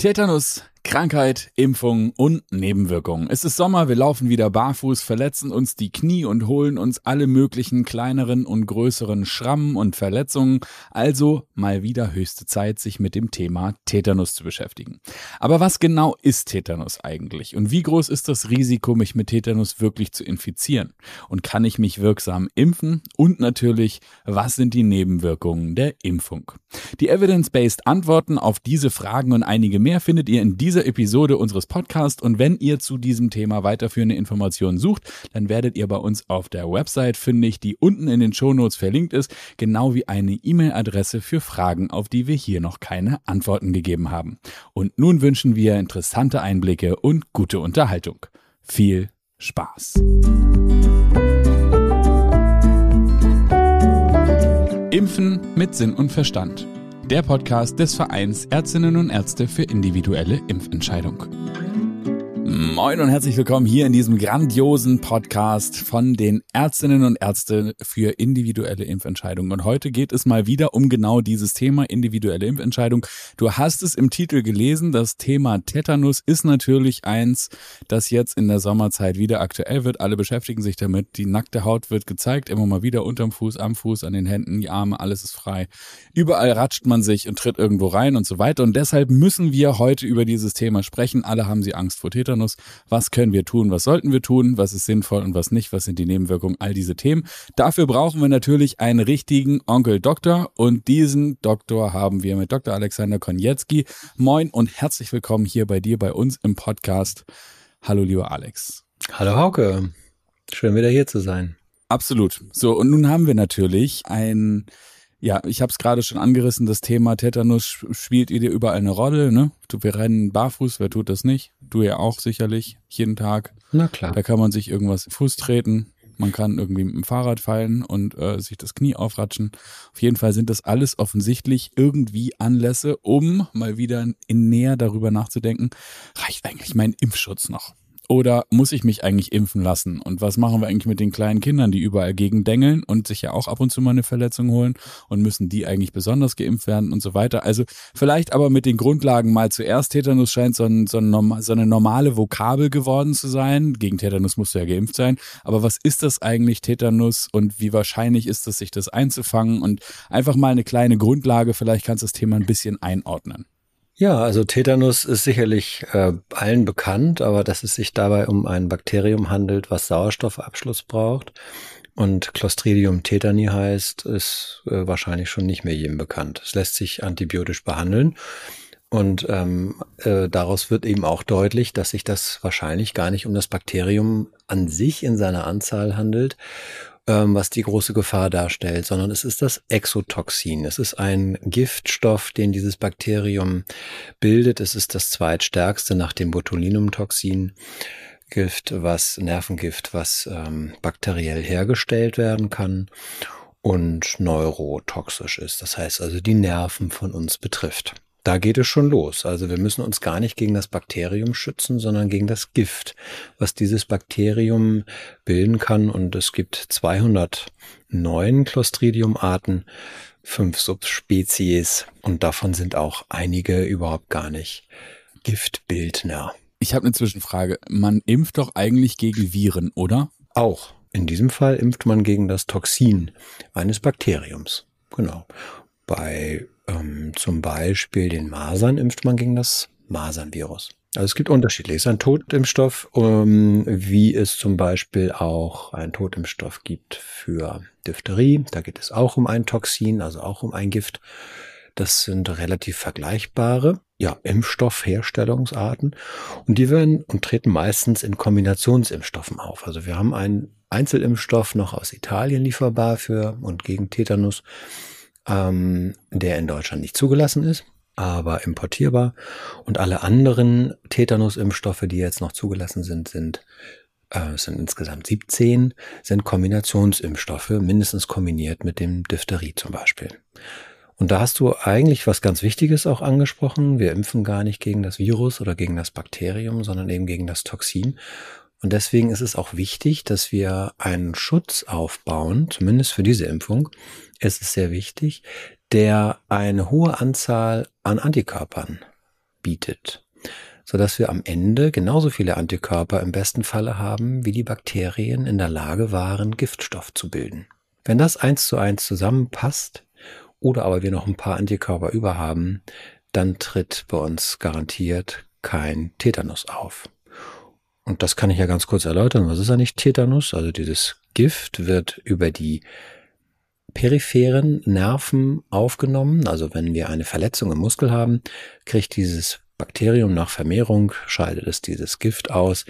Tetanus Krankheit, Impfung und Nebenwirkungen. Es ist Sommer, wir laufen wieder barfuß, verletzen uns die Knie und holen uns alle möglichen kleineren und größeren Schrammen und Verletzungen. Also mal wieder höchste Zeit, sich mit dem Thema Tetanus zu beschäftigen. Aber was genau ist Tetanus eigentlich? Und wie groß ist das Risiko, mich mit Tetanus wirklich zu infizieren? Und kann ich mich wirksam impfen? Und natürlich, was sind die Nebenwirkungen der Impfung? Die Evidence-Based Antworten auf diese Fragen und einige mehr findet ihr in diesem dieser Episode unseres Podcasts. Und wenn ihr zu diesem Thema weiterführende Informationen sucht, dann werdet ihr bei uns auf der Website fündig, die unten in den Shownotes verlinkt ist, genau wie eine E-Mail-Adresse für Fragen, auf die wir hier noch keine Antworten gegeben haben. Und nun wünschen wir interessante Einblicke und gute Unterhaltung. Viel Spaß! Impfen mit Sinn und Verstand der Podcast des Vereins Ärztinnen und Ärzte für individuelle Impfentscheidung. Moin und herzlich willkommen hier in diesem grandiosen Podcast von den Ärztinnen und Ärzten für individuelle Impfentscheidungen. Und heute geht es mal wieder um genau dieses Thema individuelle Impfentscheidung. Du hast es im Titel gelesen. Das Thema Tetanus ist natürlich eins, das jetzt in der Sommerzeit wieder aktuell wird. Alle beschäftigen sich damit. Die nackte Haut wird gezeigt, immer mal wieder unterm Fuß, am Fuß, an den Händen, die Arme, alles ist frei. Überall ratscht man sich und tritt irgendwo rein und so weiter. Und deshalb müssen wir heute über dieses Thema sprechen. Alle haben sie Angst vor Tetanus. Tetanus. Was können wir tun? Was sollten wir tun? Was ist sinnvoll und was nicht? Was sind die Nebenwirkungen? All diese Themen. Dafür brauchen wir natürlich einen richtigen Onkel Doktor und diesen Doktor haben wir mit Dr. Alexander Konietzki. Moin und herzlich willkommen hier bei dir, bei uns im Podcast. Hallo, lieber Alex. Hallo, Hauke. Schön wieder hier zu sein. Absolut. So, und nun haben wir natürlich ein ja, ich habe es gerade schon angerissen, das Thema Tetanus spielt ihr dir überall eine Rolle, ne? Du, wir rennen barfuß, wer tut das nicht? Du ja auch sicherlich, jeden Tag. Na klar. Da kann man sich irgendwas im Fuß treten, man kann irgendwie mit dem Fahrrad fallen und äh, sich das Knie aufratschen. Auf jeden Fall sind das alles offensichtlich irgendwie Anlässe, um mal wieder in näher darüber nachzudenken, reicht eigentlich mein Impfschutz noch? Oder muss ich mich eigentlich impfen lassen? Und was machen wir eigentlich mit den kleinen Kindern, die überall gegen dengeln und sich ja auch ab und zu mal eine Verletzung holen? Und müssen die eigentlich besonders geimpft werden und so weiter? Also vielleicht aber mit den Grundlagen mal zuerst. Tetanus scheint so, ein, so, ein, so eine normale Vokabel geworden zu sein. Gegen Tetanus musst du ja geimpft sein. Aber was ist das eigentlich, Tetanus? Und wie wahrscheinlich ist es, sich das einzufangen? Und einfach mal eine kleine Grundlage. Vielleicht kannst du das Thema ein bisschen einordnen. Ja, also Tetanus ist sicherlich äh, allen bekannt, aber dass es sich dabei um ein Bakterium handelt, was Sauerstoffabschluss braucht und Clostridium tetani heißt, ist äh, wahrscheinlich schon nicht mehr jedem bekannt. Es lässt sich antibiotisch behandeln und ähm, äh, daraus wird eben auch deutlich, dass sich das wahrscheinlich gar nicht um das Bakterium an sich in seiner Anzahl handelt, ähm, was die große Gefahr darstellt, sondern es ist das Exotoxin. Es ist ein Giftstoff, den dieses Bakterium bildet. Es ist das zweitstärkste nach dem Botulinumtoxin. Gift, was Nervengift, was ähm, bakteriell hergestellt werden kann und neurotoxisch ist. Das heißt also die Nerven von uns betrifft. Da geht es schon los. Also wir müssen uns gar nicht gegen das Bakterium schützen, sondern gegen das Gift, was dieses Bakterium bilden kann. Und es gibt 209 Clostridium-Arten, fünf Subspezies und davon sind auch einige überhaupt gar nicht Giftbildner. Ich habe eine Zwischenfrage. Man impft doch eigentlich gegen Viren, oder? Auch. In diesem Fall impft man gegen das Toxin eines Bakteriums. Genau. Bei ähm, zum Beispiel den Masern impft man gegen das Masernvirus. Also es gibt unterschiedliche. Es ist ein Totimpfstoff, um, wie es zum Beispiel auch ein Totimpfstoff gibt für Diphtherie. Da geht es auch um ein Toxin, also auch um ein Gift. Das sind relativ vergleichbare ja, Impfstoffherstellungsarten und die werden und treten meistens in Kombinationsimpfstoffen auf. Also wir haben einen Einzelimpfstoff noch aus Italien lieferbar für und gegen Tetanus ähm, der in Deutschland nicht zugelassen ist, aber importierbar. Und alle anderen Tetanus-Impfstoffe, die jetzt noch zugelassen sind, sind äh, sind insgesamt 17, sind Kombinationsimpfstoffe, mindestens kombiniert mit dem Diphtherie zum Beispiel. Und da hast du eigentlich was ganz Wichtiges auch angesprochen. Wir impfen gar nicht gegen das Virus oder gegen das Bakterium, sondern eben gegen das Toxin. Und deswegen ist es auch wichtig, dass wir einen Schutz aufbauen, zumindest für diese Impfung, ist es sehr wichtig, der eine hohe Anzahl an Antikörpern bietet, sodass wir am Ende genauso viele Antikörper im besten Falle haben, wie die Bakterien in der Lage waren, Giftstoff zu bilden. Wenn das eins zu eins zusammenpasst oder aber wir noch ein paar Antikörper über haben, dann tritt bei uns garantiert kein Tetanus auf. Und das kann ich ja ganz kurz erläutern. Was ist eigentlich Tetanus? Also dieses Gift wird über die peripheren Nerven aufgenommen. Also wenn wir eine Verletzung im Muskel haben, kriegt dieses Bakterium nach Vermehrung, scheidet es dieses Gift aus.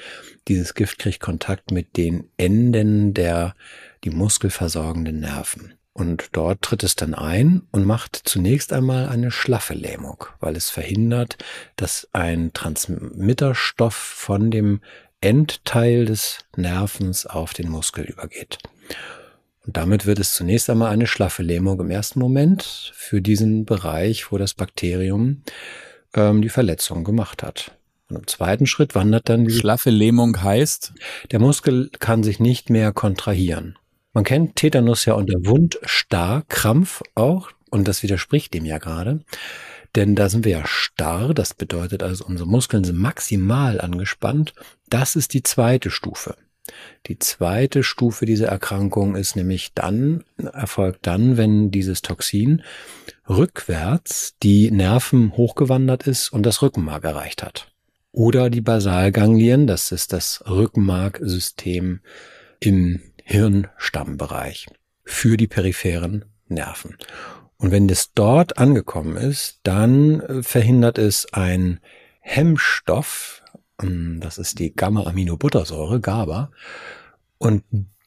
Dieses Gift kriegt Kontakt mit den Enden der die Muskel versorgenden Nerven. Und dort tritt es dann ein und macht zunächst einmal eine schlaffe Lähmung, weil es verhindert, dass ein Transmitterstoff von dem Endteil des Nervens auf den Muskel übergeht. Und damit wird es zunächst einmal eine schlaffe Lähmung im ersten Moment für diesen Bereich, wo das Bakterium ähm, die Verletzung gemacht hat. Und im zweiten Schritt wandert dann die schlaffe Lähmung heißt, der Muskel kann sich nicht mehr kontrahieren. Man kennt Tetanus ja unter Wundstarrkrampf auch und das widerspricht dem ja gerade. Denn da sind wir ja starr, das bedeutet also, unsere Muskeln sind maximal angespannt. Das ist die zweite Stufe. Die zweite Stufe dieser Erkrankung ist nämlich dann, erfolgt dann, wenn dieses Toxin rückwärts die Nerven hochgewandert ist und das Rückenmark erreicht hat. Oder die Basalganglien, das ist das Rückenmarksystem im Hirnstammbereich für die peripheren Nerven. Und wenn das dort angekommen ist, dann äh, verhindert es ein Hemmstoff, ähm, das ist die Gamma-Aminobuttersäure, GABA, und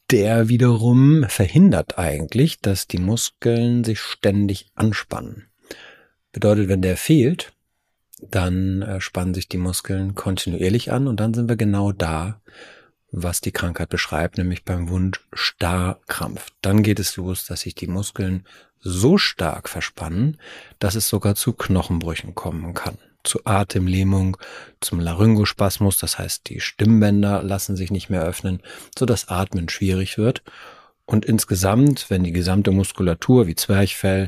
der wiederum verhindert eigentlich, dass die Muskeln sich ständig anspannen. Bedeutet, wenn der fehlt, dann äh, spannen sich die Muskeln kontinuierlich an und dann sind wir genau da, was die Krankheit beschreibt, nämlich beim Wund Starrkrampf. Dann geht es los, dass sich die Muskeln so stark verspannen, dass es sogar zu Knochenbrüchen kommen kann. Zu Atemlähmung, zum Laryngospasmus, das heißt, die Stimmbänder lassen sich nicht mehr öffnen, so dass Atmen schwierig wird. Und insgesamt, wenn die gesamte Muskulatur wie Zwerchfell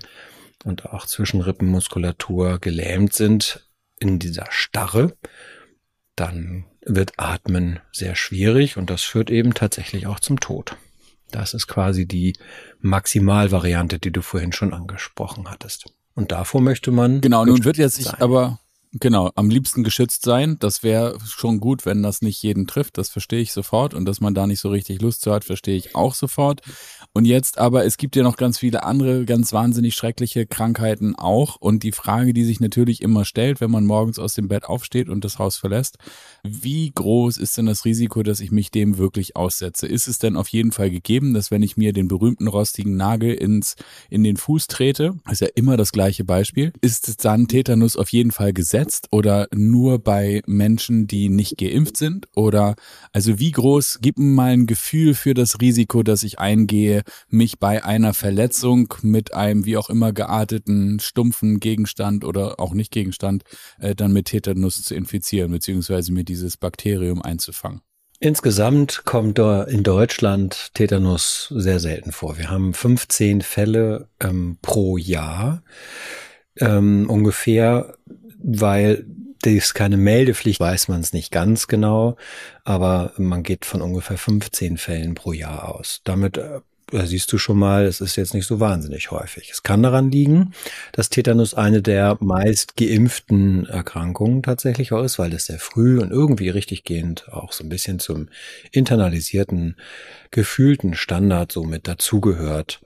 und auch Zwischenrippenmuskulatur gelähmt sind in dieser Starre, dann wird Atmen sehr schwierig und das führt eben tatsächlich auch zum Tod. Das ist quasi die Maximalvariante, die du vorhin schon angesprochen hattest. Und davor möchte man. Genau, nun wird jetzt sich aber Genau, am liebsten geschützt sein. Das wäre schon gut, wenn das nicht jeden trifft. Das verstehe ich sofort. Und dass man da nicht so richtig Lust zu hat, verstehe ich auch sofort. Und jetzt aber, es gibt ja noch ganz viele andere, ganz wahnsinnig schreckliche Krankheiten auch. Und die Frage, die sich natürlich immer stellt, wenn man morgens aus dem Bett aufsteht und das Haus verlässt, wie groß ist denn das Risiko, dass ich mich dem wirklich aussetze? Ist es denn auf jeden Fall gegeben, dass wenn ich mir den berühmten rostigen Nagel ins, in den Fuß trete, ist ja immer das gleiche Beispiel, ist dann Tetanus auf jeden Fall gesetzt? Jetzt oder nur bei Menschen, die nicht geimpft sind? Oder also wie groß, gib mir mal ein Gefühl für das Risiko, dass ich eingehe, mich bei einer Verletzung mit einem wie auch immer gearteten, stumpfen Gegenstand oder auch nicht Gegenstand äh, dann mit Tetanus zu infizieren, beziehungsweise mir dieses Bakterium einzufangen. Insgesamt kommt in Deutschland Tetanus sehr selten vor. Wir haben 15 Fälle ähm, pro Jahr. Ähm, ungefähr weil das keine Meldepflicht, weiß man es nicht ganz genau, aber man geht von ungefähr 15 Fällen pro Jahr aus. Damit äh, siehst du schon mal, es ist jetzt nicht so wahnsinnig häufig. Es kann daran liegen, dass Tetanus eine der meist geimpften Erkrankungen tatsächlich auch ist, weil es sehr früh und irgendwie richtiggehend auch so ein bisschen zum internalisierten, gefühlten Standard so mit dazugehört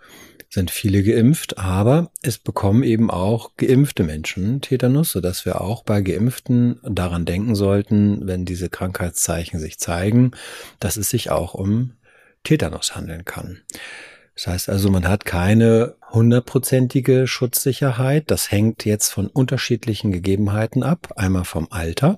sind viele geimpft, aber es bekommen eben auch geimpfte Menschen Tetanus, sodass wir auch bei Geimpften daran denken sollten, wenn diese Krankheitszeichen sich zeigen, dass es sich auch um Tetanus handeln kann. Das heißt also, man hat keine hundertprozentige Schutzsicherheit. Das hängt jetzt von unterschiedlichen Gegebenheiten ab. Einmal vom Alter.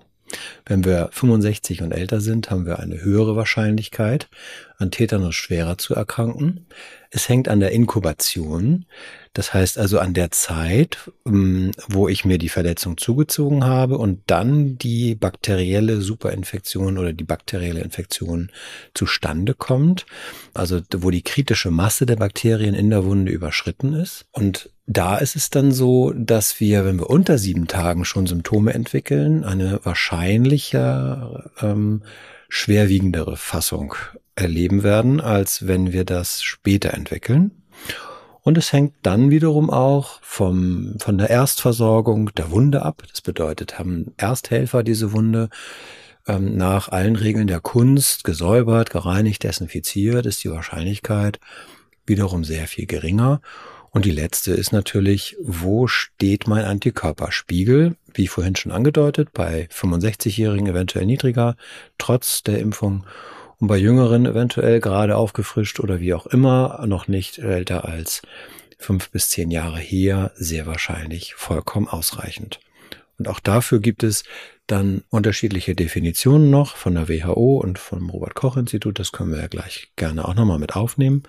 Wenn wir 65 und älter sind, haben wir eine höhere Wahrscheinlichkeit, an Tetanus schwerer zu erkranken. Es hängt an der Inkubation, das heißt also an der Zeit, ähm, wo ich mir die Verletzung zugezogen habe und dann die bakterielle Superinfektion oder die bakterielle Infektion zustande kommt. Also wo die kritische Masse der Bakterien in der Wunde überschritten ist. Und da ist es dann so, dass wir, wenn wir unter sieben Tagen schon Symptome entwickeln, eine wahrscheinlicher ähm, schwerwiegendere Fassung erleben werden, als wenn wir das später entwickeln. Und es hängt dann wiederum auch vom, von der Erstversorgung der Wunde ab. Das bedeutet, haben Ersthelfer diese Wunde ähm, nach allen Regeln der Kunst gesäubert, gereinigt, desinfiziert, ist die Wahrscheinlichkeit wiederum sehr viel geringer. Und die letzte ist natürlich, wo steht mein Antikörperspiegel? Wie vorhin schon angedeutet, bei 65-Jährigen eventuell niedriger, trotz der Impfung und bei Jüngeren eventuell gerade aufgefrischt oder wie auch immer, noch nicht älter als fünf bis zehn Jahre her, sehr wahrscheinlich vollkommen ausreichend. Und auch dafür gibt es dann unterschiedliche Definitionen noch von der WHO und vom Robert Koch Institut. Das können wir ja gleich gerne auch nochmal mit aufnehmen.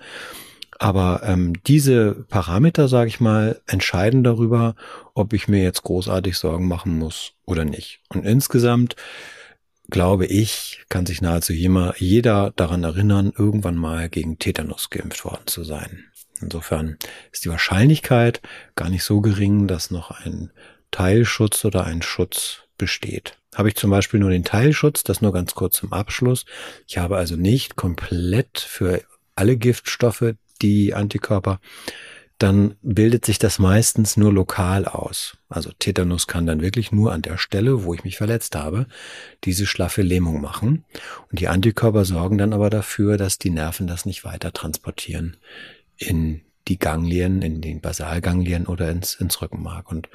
Aber ähm, diese Parameter, sage ich mal, entscheiden darüber, ob ich mir jetzt großartig Sorgen machen muss oder nicht. Und insgesamt glaube ich, kann sich nahezu jeder daran erinnern, irgendwann mal gegen Tetanus geimpft worden zu sein. Insofern ist die Wahrscheinlichkeit gar nicht so gering, dass noch ein Teilschutz oder ein Schutz besteht. Habe ich zum Beispiel nur den Teilschutz, das nur ganz kurz zum Abschluss. Ich habe also nicht komplett für alle Giftstoffe die Antikörper dann bildet sich das meistens nur lokal aus. Also Tetanus kann dann wirklich nur an der Stelle, wo ich mich verletzt habe, diese schlaffe Lähmung machen. Und die Antikörper sorgen dann aber dafür, dass die Nerven das nicht weiter transportieren in die Ganglien, in den Basalganglien oder ins, ins Rückenmark. Und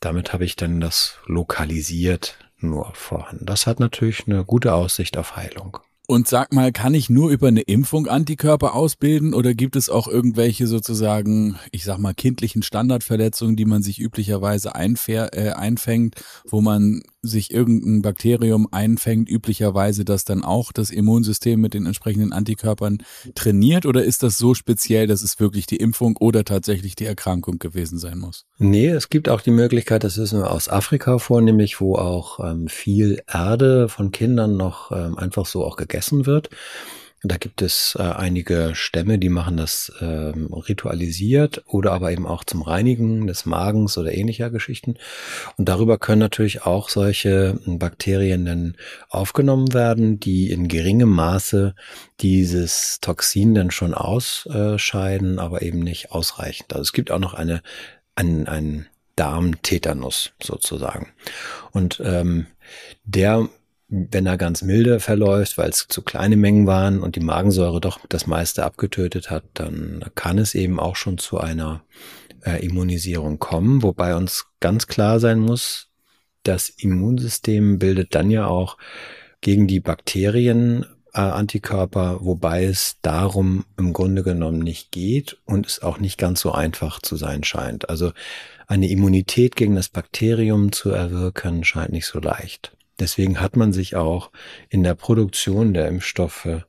damit habe ich dann das lokalisiert nur vorhanden. Das hat natürlich eine gute Aussicht auf Heilung. Und sag mal, kann ich nur über eine Impfung Antikörper ausbilden oder gibt es auch irgendwelche sozusagen, ich sag mal, kindlichen Standardverletzungen, die man sich üblicherweise äh, einfängt, wo man sich irgendein Bakterium einfängt, üblicherweise das dann auch das Immunsystem mit den entsprechenden Antikörpern trainiert? Oder ist das so speziell, dass es wirklich die Impfung oder tatsächlich die Erkrankung gewesen sein muss? Nee, es gibt auch die Möglichkeit, das wissen wir aus Afrika vornehmlich, wo auch ähm, viel Erde von Kindern noch ähm, einfach so auch gegessen wird. Da gibt es äh, einige Stämme, die machen das ähm, ritualisiert oder aber eben auch zum Reinigen des Magens oder ähnlicher Geschichten. Und darüber können natürlich auch solche Bakterien dann aufgenommen werden, die in geringem Maße dieses Toxin dann schon ausscheiden, aber eben nicht ausreichend. Also es gibt auch noch eine, ein, ein Darmtetanus sozusagen. Und ähm, der wenn er ganz milde verläuft, weil es zu kleine Mengen waren und die Magensäure doch das meiste abgetötet hat, dann kann es eben auch schon zu einer äh, Immunisierung kommen, wobei uns ganz klar sein muss, das Immunsystem bildet dann ja auch gegen die Bakterien äh, Antikörper, wobei es darum im Grunde genommen nicht geht und es auch nicht ganz so einfach zu sein scheint. Also eine Immunität gegen das Bakterium zu erwirken, scheint nicht so leicht. Deswegen hat man sich auch in der Produktion der Impfstoffe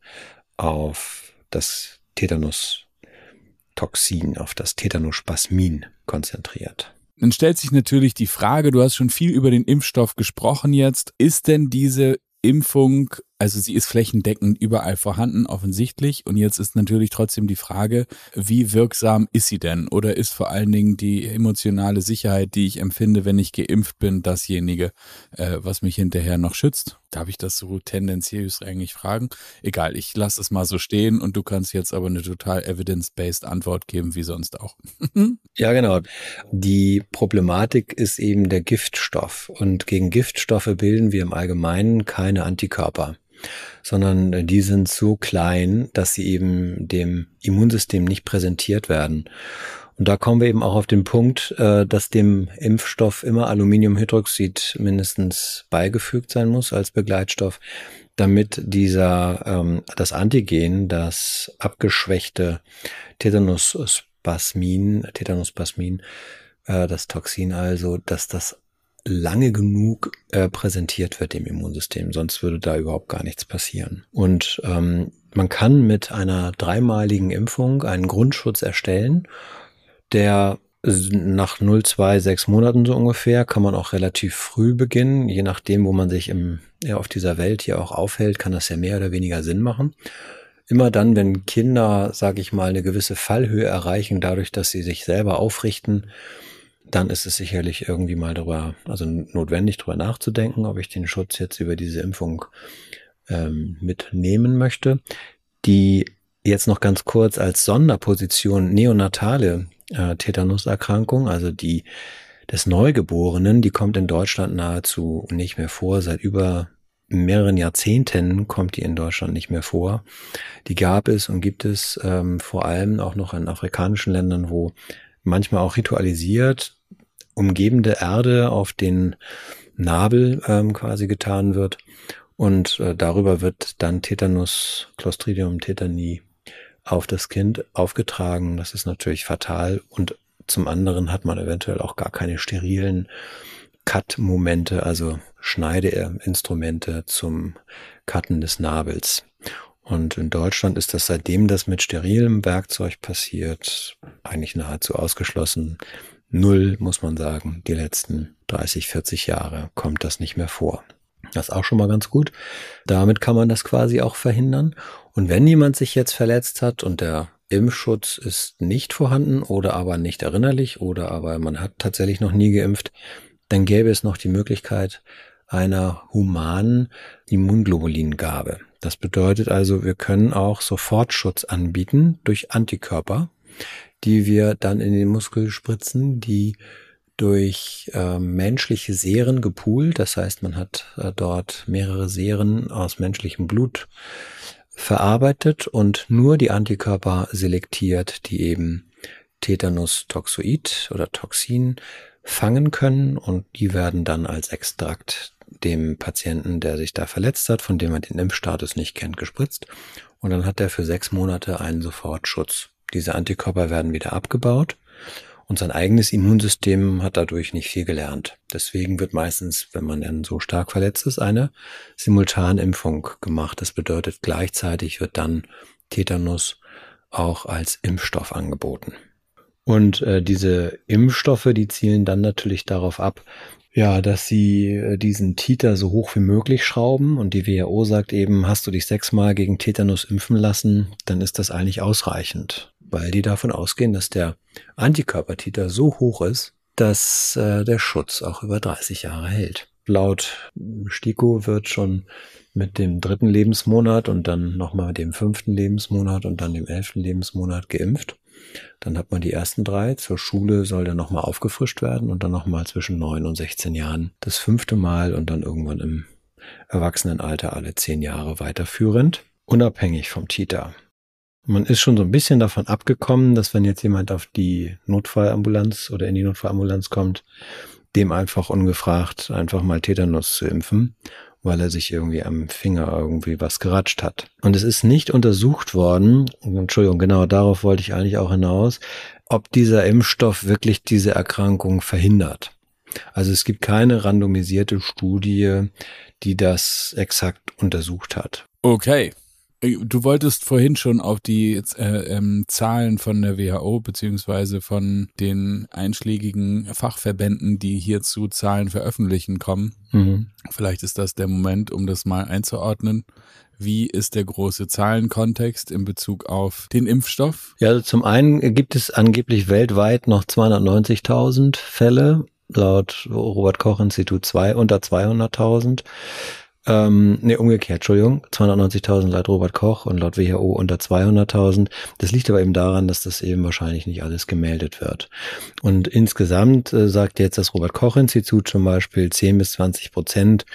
auf das Tetanus-Toxin, auf das Tetanospasmin konzentriert. Dann stellt sich natürlich die Frage, du hast schon viel über den Impfstoff gesprochen jetzt. Ist denn diese Impfung also sie ist flächendeckend überall vorhanden, offensichtlich. Und jetzt ist natürlich trotzdem die Frage, wie wirksam ist sie denn? Oder ist vor allen Dingen die emotionale Sicherheit, die ich empfinde, wenn ich geimpft bin, dasjenige, äh, was mich hinterher noch schützt? Darf ich das so tendenziös eigentlich fragen? Egal, ich lasse es mal so stehen und du kannst jetzt aber eine total evidence-based Antwort geben, wie sonst auch. ja, genau. Die Problematik ist eben der Giftstoff. Und gegen Giftstoffe bilden wir im Allgemeinen keine Antikörper sondern die sind so klein, dass sie eben dem Immunsystem nicht präsentiert werden. Und da kommen wir eben auch auf den Punkt, äh, dass dem Impfstoff immer Aluminiumhydroxid mindestens beigefügt sein muss als Begleitstoff, damit dieser ähm, das Antigen, das abgeschwächte Tetanuspasmin, äh, das Toxin also, dass das lange genug äh, präsentiert wird dem Immunsystem, sonst würde da überhaupt gar nichts passieren. Und ähm, man kann mit einer dreimaligen Impfung einen Grundschutz erstellen, der nach 0, 6 Monaten so ungefähr kann man auch relativ früh beginnen. Je nachdem, wo man sich im, ja, auf dieser Welt hier auch aufhält, kann das ja mehr oder weniger Sinn machen. Immer dann, wenn Kinder, sage ich mal, eine gewisse Fallhöhe erreichen, dadurch, dass sie sich selber aufrichten, dann ist es sicherlich irgendwie mal darüber, also notwendig darüber nachzudenken, ob ich den Schutz jetzt über diese Impfung ähm, mitnehmen möchte. Die jetzt noch ganz kurz als Sonderposition neonatale äh, Tetanuserkrankung, also die des Neugeborenen, die kommt in Deutschland nahezu nicht mehr vor. Seit über mehreren Jahrzehnten kommt die in Deutschland nicht mehr vor. Die gab es und gibt es ähm, vor allem auch noch in afrikanischen Ländern, wo manchmal auch ritualisiert umgebende Erde auf den Nabel ähm, quasi getan wird. Und äh, darüber wird dann Tetanus, Clostridium tetani auf das Kind aufgetragen. Das ist natürlich fatal. Und zum anderen hat man eventuell auch gar keine sterilen Cut-Momente, also Schneideinstrumente zum Cutten des Nabels. Und in Deutschland ist das seitdem das mit sterilem Werkzeug passiert, eigentlich nahezu ausgeschlossen. Null, muss man sagen. Die letzten 30, 40 Jahre kommt das nicht mehr vor. Das ist auch schon mal ganz gut. Damit kann man das quasi auch verhindern. Und wenn jemand sich jetzt verletzt hat und der Impfschutz ist nicht vorhanden oder aber nicht erinnerlich oder aber man hat tatsächlich noch nie geimpft, dann gäbe es noch die Möglichkeit einer humanen Immunglobulingabe. Das bedeutet also, wir können auch Sofortschutz anbieten durch Antikörper, die wir dann in den Muskel spritzen, die durch äh, menschliche Seren gepoolt, das heißt, man hat äh, dort mehrere Seren aus menschlichem Blut verarbeitet und nur die Antikörper selektiert, die eben Tetanus toxoid oder Toxin fangen können und die werden dann als Extrakt dem Patienten, der sich da verletzt hat, von dem er den Impfstatus nicht kennt, gespritzt und dann hat er für sechs Monate einen Sofortschutz. Diese Antikörper werden wieder abgebaut und sein eigenes Immunsystem hat dadurch nicht viel gelernt. Deswegen wird meistens, wenn man dann so stark verletzt ist, eine Simultanimpfung gemacht. Das bedeutet, gleichzeitig wird dann Tetanus auch als Impfstoff angeboten. Und äh, diese Impfstoffe, die zielen dann natürlich darauf ab, ja, dass sie äh, diesen Titer so hoch wie möglich schrauben und die WHO sagt eben, hast du dich sechsmal gegen Tetanus impfen lassen, dann ist das eigentlich ausreichend weil die davon ausgehen, dass der Antikörpertiter so hoch ist, dass äh, der Schutz auch über 30 Jahre hält. Laut STIKO wird schon mit dem dritten Lebensmonat und dann nochmal dem fünften Lebensmonat und dann dem elften Lebensmonat geimpft. Dann hat man die ersten drei. Zur Schule soll der nochmal aufgefrischt werden und dann nochmal zwischen neun und 16 Jahren das fünfte Mal und dann irgendwann im Erwachsenenalter alle zehn Jahre weiterführend, unabhängig vom Titer. Man ist schon so ein bisschen davon abgekommen, dass wenn jetzt jemand auf die Notfallambulanz oder in die Notfallambulanz kommt, dem einfach ungefragt einfach mal Tetanus zu impfen, weil er sich irgendwie am Finger irgendwie was geratscht hat. Und es ist nicht untersucht worden, Entschuldigung, genau darauf wollte ich eigentlich auch hinaus, ob dieser Impfstoff wirklich diese Erkrankung verhindert. Also es gibt keine randomisierte Studie, die das exakt untersucht hat. Okay. Äh, du wolltest vorhin schon auf die äh, ähm, Zahlen von der WHO beziehungsweise von den einschlägigen Fachverbänden, die hierzu Zahlen veröffentlichen, kommen. Mhm. Vielleicht ist das der Moment, um das mal einzuordnen. Wie ist der große Zahlenkontext in Bezug auf den Impfstoff? Ja, also zum einen gibt es angeblich weltweit noch 290.000 Fälle, laut Robert Koch Institut 2 unter 200.000. Ähm, nee, umgekehrt, Entschuldigung. 290.000 laut Robert Koch und laut WHO unter 200.000. Das liegt aber eben daran, dass das eben wahrscheinlich nicht alles gemeldet wird. Und insgesamt äh, sagt jetzt das Robert Koch Institut zum Beispiel 10 bis 20 Prozent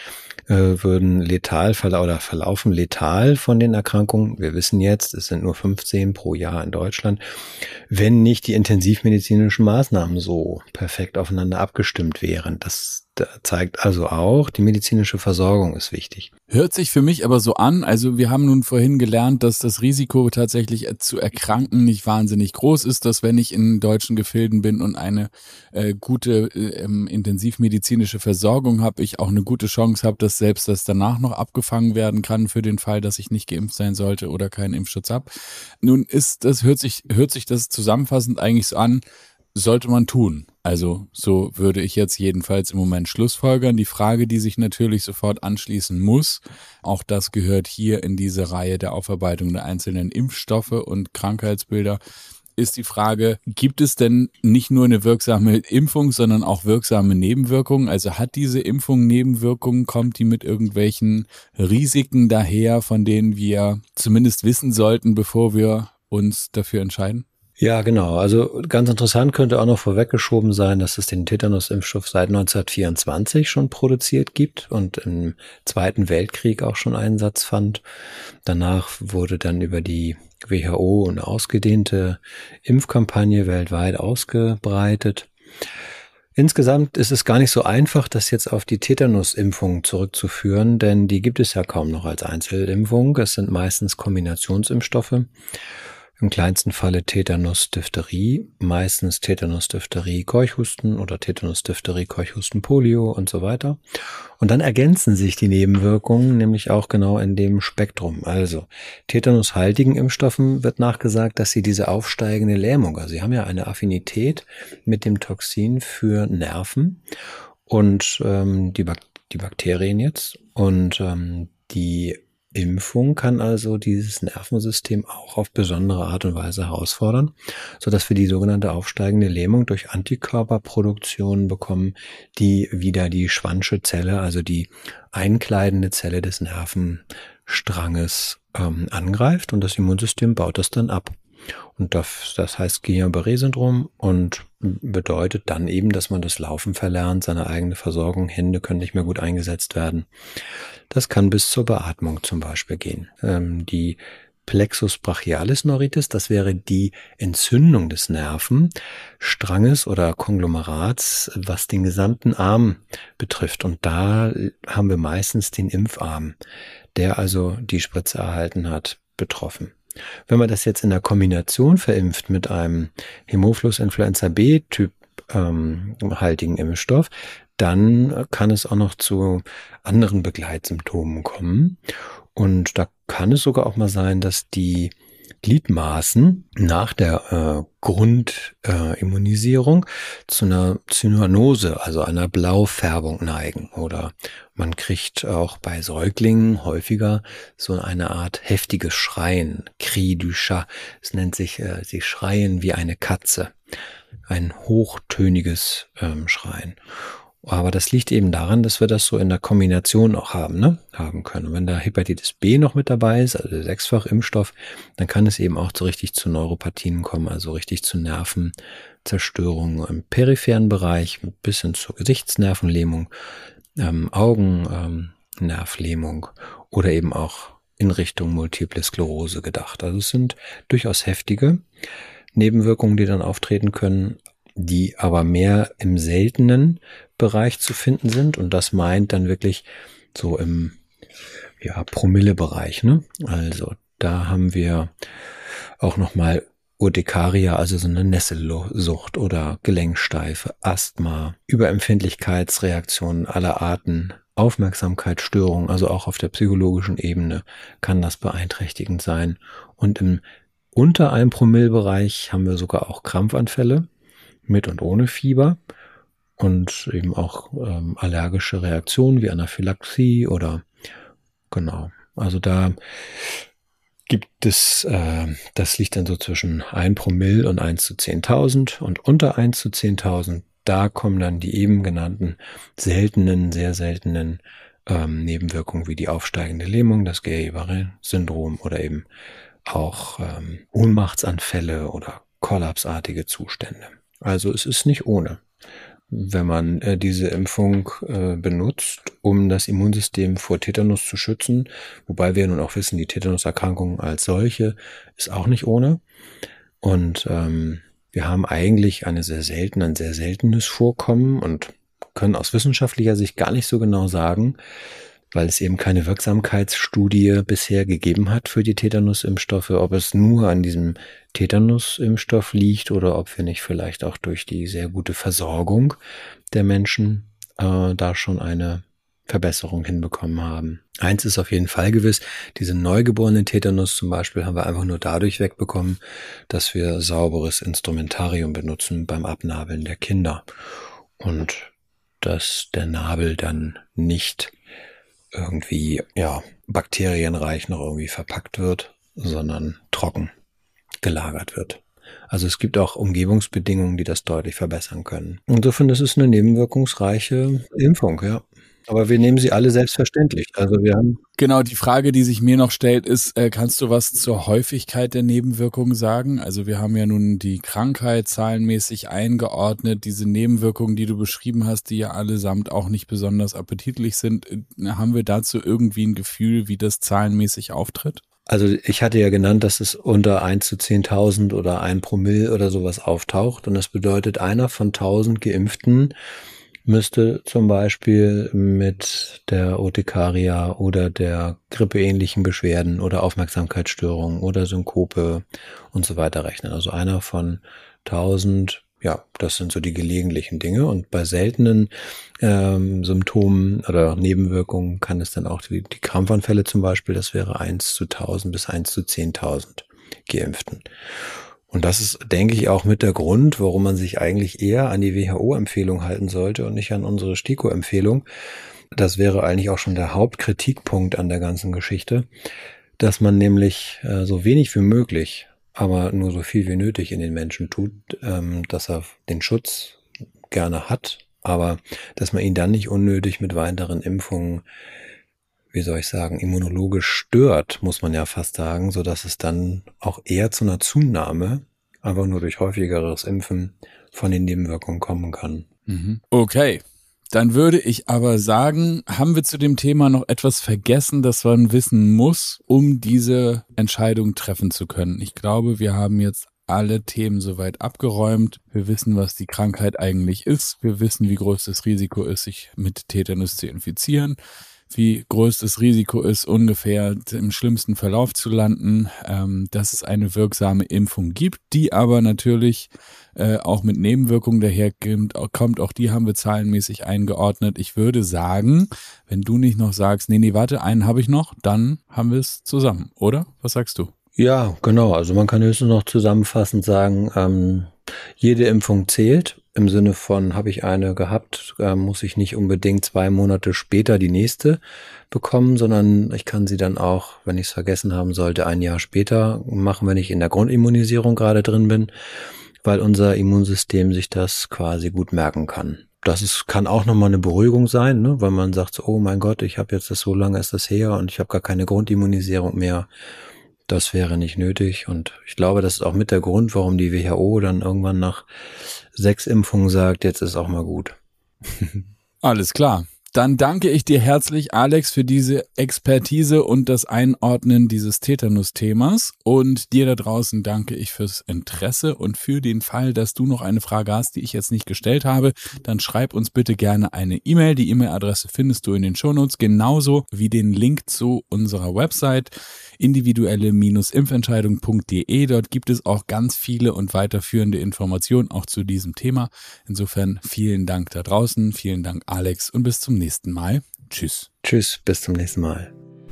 äh, würden letal oder verlaufen letal von den Erkrankungen. Wir wissen jetzt, es sind nur 15 pro Jahr in Deutschland, wenn nicht die intensivmedizinischen Maßnahmen so perfekt aufeinander abgestimmt wären. Das zeigt also auch, die medizinische Versorgung ist wichtig. Hört sich für mich aber so an, also wir haben nun vorhin gelernt, dass das Risiko tatsächlich zu erkranken nicht wahnsinnig groß ist, dass wenn ich in deutschen Gefilden bin und eine äh, gute äh, intensivmedizinische Versorgung habe, ich auch eine gute Chance habe, dass selbst das danach noch abgefangen werden kann für den Fall, dass ich nicht geimpft sein sollte oder keinen Impfschutz habe. Nun ist das hört sich hört sich das zusammenfassend eigentlich so an, sollte man tun. Also so würde ich jetzt jedenfalls im Moment Schlussfolgern. Die Frage, die sich natürlich sofort anschließen muss, auch das gehört hier in diese Reihe der Aufarbeitung der einzelnen Impfstoffe und Krankheitsbilder, ist die Frage, gibt es denn nicht nur eine wirksame Impfung, sondern auch wirksame Nebenwirkungen? Also hat diese Impfung Nebenwirkungen? Kommt die mit irgendwelchen Risiken daher, von denen wir zumindest wissen sollten, bevor wir uns dafür entscheiden? Ja, genau. Also ganz interessant könnte auch noch vorweggeschoben sein, dass es den Tetanus-Impfstoff seit 1924 schon produziert gibt und im Zweiten Weltkrieg auch schon Einsatz fand. Danach wurde dann über die WHO eine ausgedehnte Impfkampagne weltweit ausgebreitet. Insgesamt ist es gar nicht so einfach, das jetzt auf die Tetanus-Impfung zurückzuführen, denn die gibt es ja kaum noch als Einzelimpfung. Es sind meistens Kombinationsimpfstoffe im kleinsten Falle Tetanus, Diphtherie, meistens Tetanus, Diphtherie, Keuchhusten oder Tetanus, Diphtherie, Keuchhusten, Polio und so weiter. Und dann ergänzen sich die Nebenwirkungen nämlich auch genau in dem Spektrum. Also Tetanushaltigen Impfstoffen wird nachgesagt, dass sie diese aufsteigende Lähmung, also sie haben ja eine Affinität mit dem Toxin für Nerven und ähm, die, Bak die Bakterien jetzt und ähm, die Impfung kann also dieses Nervensystem auch auf besondere Art und Weise herausfordern, so dass wir die sogenannte aufsteigende Lähmung durch Antikörperproduktion bekommen, die wieder die Schwannsche Zelle, also die einkleidende Zelle des Nervenstranges ähm, angreift und das Immunsystem baut das dann ab. Und das, das heißt Guillain-Barré-Syndrom und bedeutet dann eben, dass man das Laufen verlernt, seine eigene Versorgung, Hände können nicht mehr gut eingesetzt werden. Das kann bis zur Beatmung zum Beispiel gehen. Ähm, die Plexus brachialis neuritis, das wäre die Entzündung des Nervenstranges oder Konglomerats, was den gesamten Arm betrifft. Und da haben wir meistens den Impfarm, der also die Spritze erhalten hat, betroffen. Wenn man das jetzt in der Kombination verimpft mit einem Hämophilus Influenza B Typ ähm, haltigen Impfstoff, dann kann es auch noch zu anderen Begleitsymptomen kommen. Und da kann es sogar auch mal sein, dass die Gliedmaßen nach der äh, Grundimmunisierung äh, zu einer Zyanose, also einer Blaufärbung neigen. Oder man kriegt auch bei Säuglingen häufiger so eine Art heftiges Schreien, Cri du Chat. Es nennt sich, äh, sie schreien wie eine Katze. Ein hochtöniges ähm, Schreien. Aber das liegt eben daran, dass wir das so in der Kombination auch haben, ne? haben können. Und wenn da Hepatitis B noch mit dabei ist, also sechsfach Impfstoff, dann kann es eben auch so richtig zu Neuropathien kommen, also richtig zu Nervenzerstörungen im peripheren Bereich bis hin zur Gesichtsnervenlähmung, ähm, Augennervlähmung ähm, oder eben auch in Richtung Multiple Sklerose gedacht. Also es sind durchaus heftige Nebenwirkungen, die dann auftreten können, die aber mehr im seltenen Bereich zu finden sind. Und das meint dann wirklich so im ja, Promille-Bereich. Ne? Also da haben wir auch nochmal Urtikaria, also so eine Nesselsucht oder Gelenksteife, Asthma, Überempfindlichkeitsreaktionen aller Arten, Aufmerksamkeitsstörungen, also auch auf der psychologischen Ebene kann das beeinträchtigend sein. Und im unter einem Promillbereich haben wir sogar auch Krampfanfälle mit und ohne Fieber und eben auch ähm, allergische Reaktionen wie Anaphylaxie oder genau. Also da gibt es, äh, das liegt dann so zwischen 1 Promille und 1 zu 10.000 und unter 1 zu 10.000, da kommen dann die eben genannten seltenen, sehr seltenen ähm, Nebenwirkungen wie die aufsteigende Lähmung, das Guillain-Barré-Syndrom oder eben auch ähm, Ohnmachtsanfälle oder kollapsartige Zustände. Also es ist nicht ohne wenn man äh, diese Impfung äh, benutzt, um das Immunsystem vor Tetanus zu schützen. Wobei wir nun auch wissen, die Tetanuserkrankung als solche ist auch nicht ohne. Und ähm, wir haben eigentlich eine sehr selten, ein sehr seltenes Vorkommen und können aus wissenschaftlicher Sicht gar nicht so genau sagen, weil es eben keine Wirksamkeitsstudie bisher gegeben hat für die Tetanusimpfstoffe, ob es nur an diesem Tetanusimpfstoff liegt oder ob wir nicht vielleicht auch durch die sehr gute Versorgung der Menschen äh, da schon eine Verbesserung hinbekommen haben. Eins ist auf jeden Fall gewiss, diese neugeborenen Tetanus zum Beispiel haben wir einfach nur dadurch wegbekommen, dass wir sauberes Instrumentarium benutzen beim Abnabeln der Kinder. Und dass der Nabel dann nicht irgendwie, ja, bakterienreich noch irgendwie verpackt wird, sondern trocken gelagert wird. Also es gibt auch Umgebungsbedingungen, die das deutlich verbessern können. Insofern ist es eine nebenwirkungsreiche Impfung, ja. Aber wir nehmen sie alle selbstverständlich. Also wir haben. Genau, die Frage, die sich mir noch stellt, ist, äh, kannst du was zur Häufigkeit der Nebenwirkungen sagen? Also wir haben ja nun die Krankheit zahlenmäßig eingeordnet, diese Nebenwirkungen, die du beschrieben hast, die ja allesamt auch nicht besonders appetitlich sind. Äh, haben wir dazu irgendwie ein Gefühl, wie das zahlenmäßig auftritt? Also ich hatte ja genannt, dass es unter 1 zu 10.000 oder ein Promille oder sowas auftaucht. Und das bedeutet, einer von 1000 Geimpften müsste zum Beispiel mit der Urtikaria oder der grippeähnlichen Beschwerden oder Aufmerksamkeitsstörungen oder Synkope und so weiter rechnen. Also einer von 1000 ja, das sind so die gelegentlichen Dinge. Und bei seltenen ähm, Symptomen oder Nebenwirkungen kann es dann auch die, die Krampfanfälle zum Beispiel, das wäre eins zu 1000 bis eins zu 10.000 Geimpften. Und das ist, denke ich, auch mit der Grund, warum man sich eigentlich eher an die WHO-Empfehlung halten sollte und nicht an unsere STIKO-Empfehlung. Das wäre eigentlich auch schon der Hauptkritikpunkt an der ganzen Geschichte, dass man nämlich äh, so wenig wie möglich aber nur so viel wie nötig in den Menschen tut, ähm, dass er den Schutz gerne hat, aber dass man ihn dann nicht unnötig mit weiteren Impfungen, wie soll ich sagen, immunologisch stört, muss man ja fast sagen, so dass es dann auch eher zu einer Zunahme, einfach nur durch häufigeres Impfen von den Nebenwirkungen kommen kann. Mhm. Okay, dann würde ich aber sagen, haben wir zu dem Thema noch etwas vergessen, das man wissen muss, um diese Entscheidung treffen zu können. Ich glaube, wir haben jetzt alle Themen soweit abgeräumt. Wir wissen, was die Krankheit eigentlich ist. Wir wissen, wie groß das Risiko ist, sich mit Tetanus zu infizieren wie groß das Risiko ist, ungefähr im schlimmsten Verlauf zu landen, ähm, dass es eine wirksame Impfung gibt, die aber natürlich äh, auch mit Nebenwirkungen daherkommt. Kommt, auch die haben wir zahlenmäßig eingeordnet. Ich würde sagen, wenn du nicht noch sagst, nee, nee, warte, einen habe ich noch, dann haben wir es zusammen, oder? Was sagst du? Ja, genau. Also man kann höchstens noch zusammenfassend sagen, ähm, jede Impfung zählt. Im Sinne von, habe ich eine gehabt, äh, muss ich nicht unbedingt zwei Monate später die nächste bekommen, sondern ich kann sie dann auch, wenn ich es vergessen haben sollte, ein Jahr später machen, wenn ich in der Grundimmunisierung gerade drin bin, weil unser Immunsystem sich das quasi gut merken kann. Das ist, kann auch nochmal eine Beruhigung sein, ne? weil man sagt, oh mein Gott, ich habe jetzt das so lange ist das her und ich habe gar keine Grundimmunisierung mehr das wäre nicht nötig. Und ich glaube, das ist auch mit der Grund, warum die WHO dann irgendwann nach sechs Impfungen sagt, jetzt ist auch mal gut. Alles klar. Dann danke ich dir herzlich, Alex, für diese Expertise und das Einordnen dieses Tetanus-Themas. Und dir da draußen danke ich fürs Interesse und für den Fall, dass du noch eine Frage hast, die ich jetzt nicht gestellt habe, dann schreib uns bitte gerne eine E-Mail. Die E-Mail-Adresse findest du in den Shownotes, genauso wie den Link zu unserer Website individuelle-impfentscheidung.de. Dort gibt es auch ganz viele und weiterführende Informationen auch zu diesem Thema. Insofern vielen Dank da draußen, vielen Dank Alex und bis zum nächsten Mal. Tschüss. Tschüss, bis zum nächsten Mal.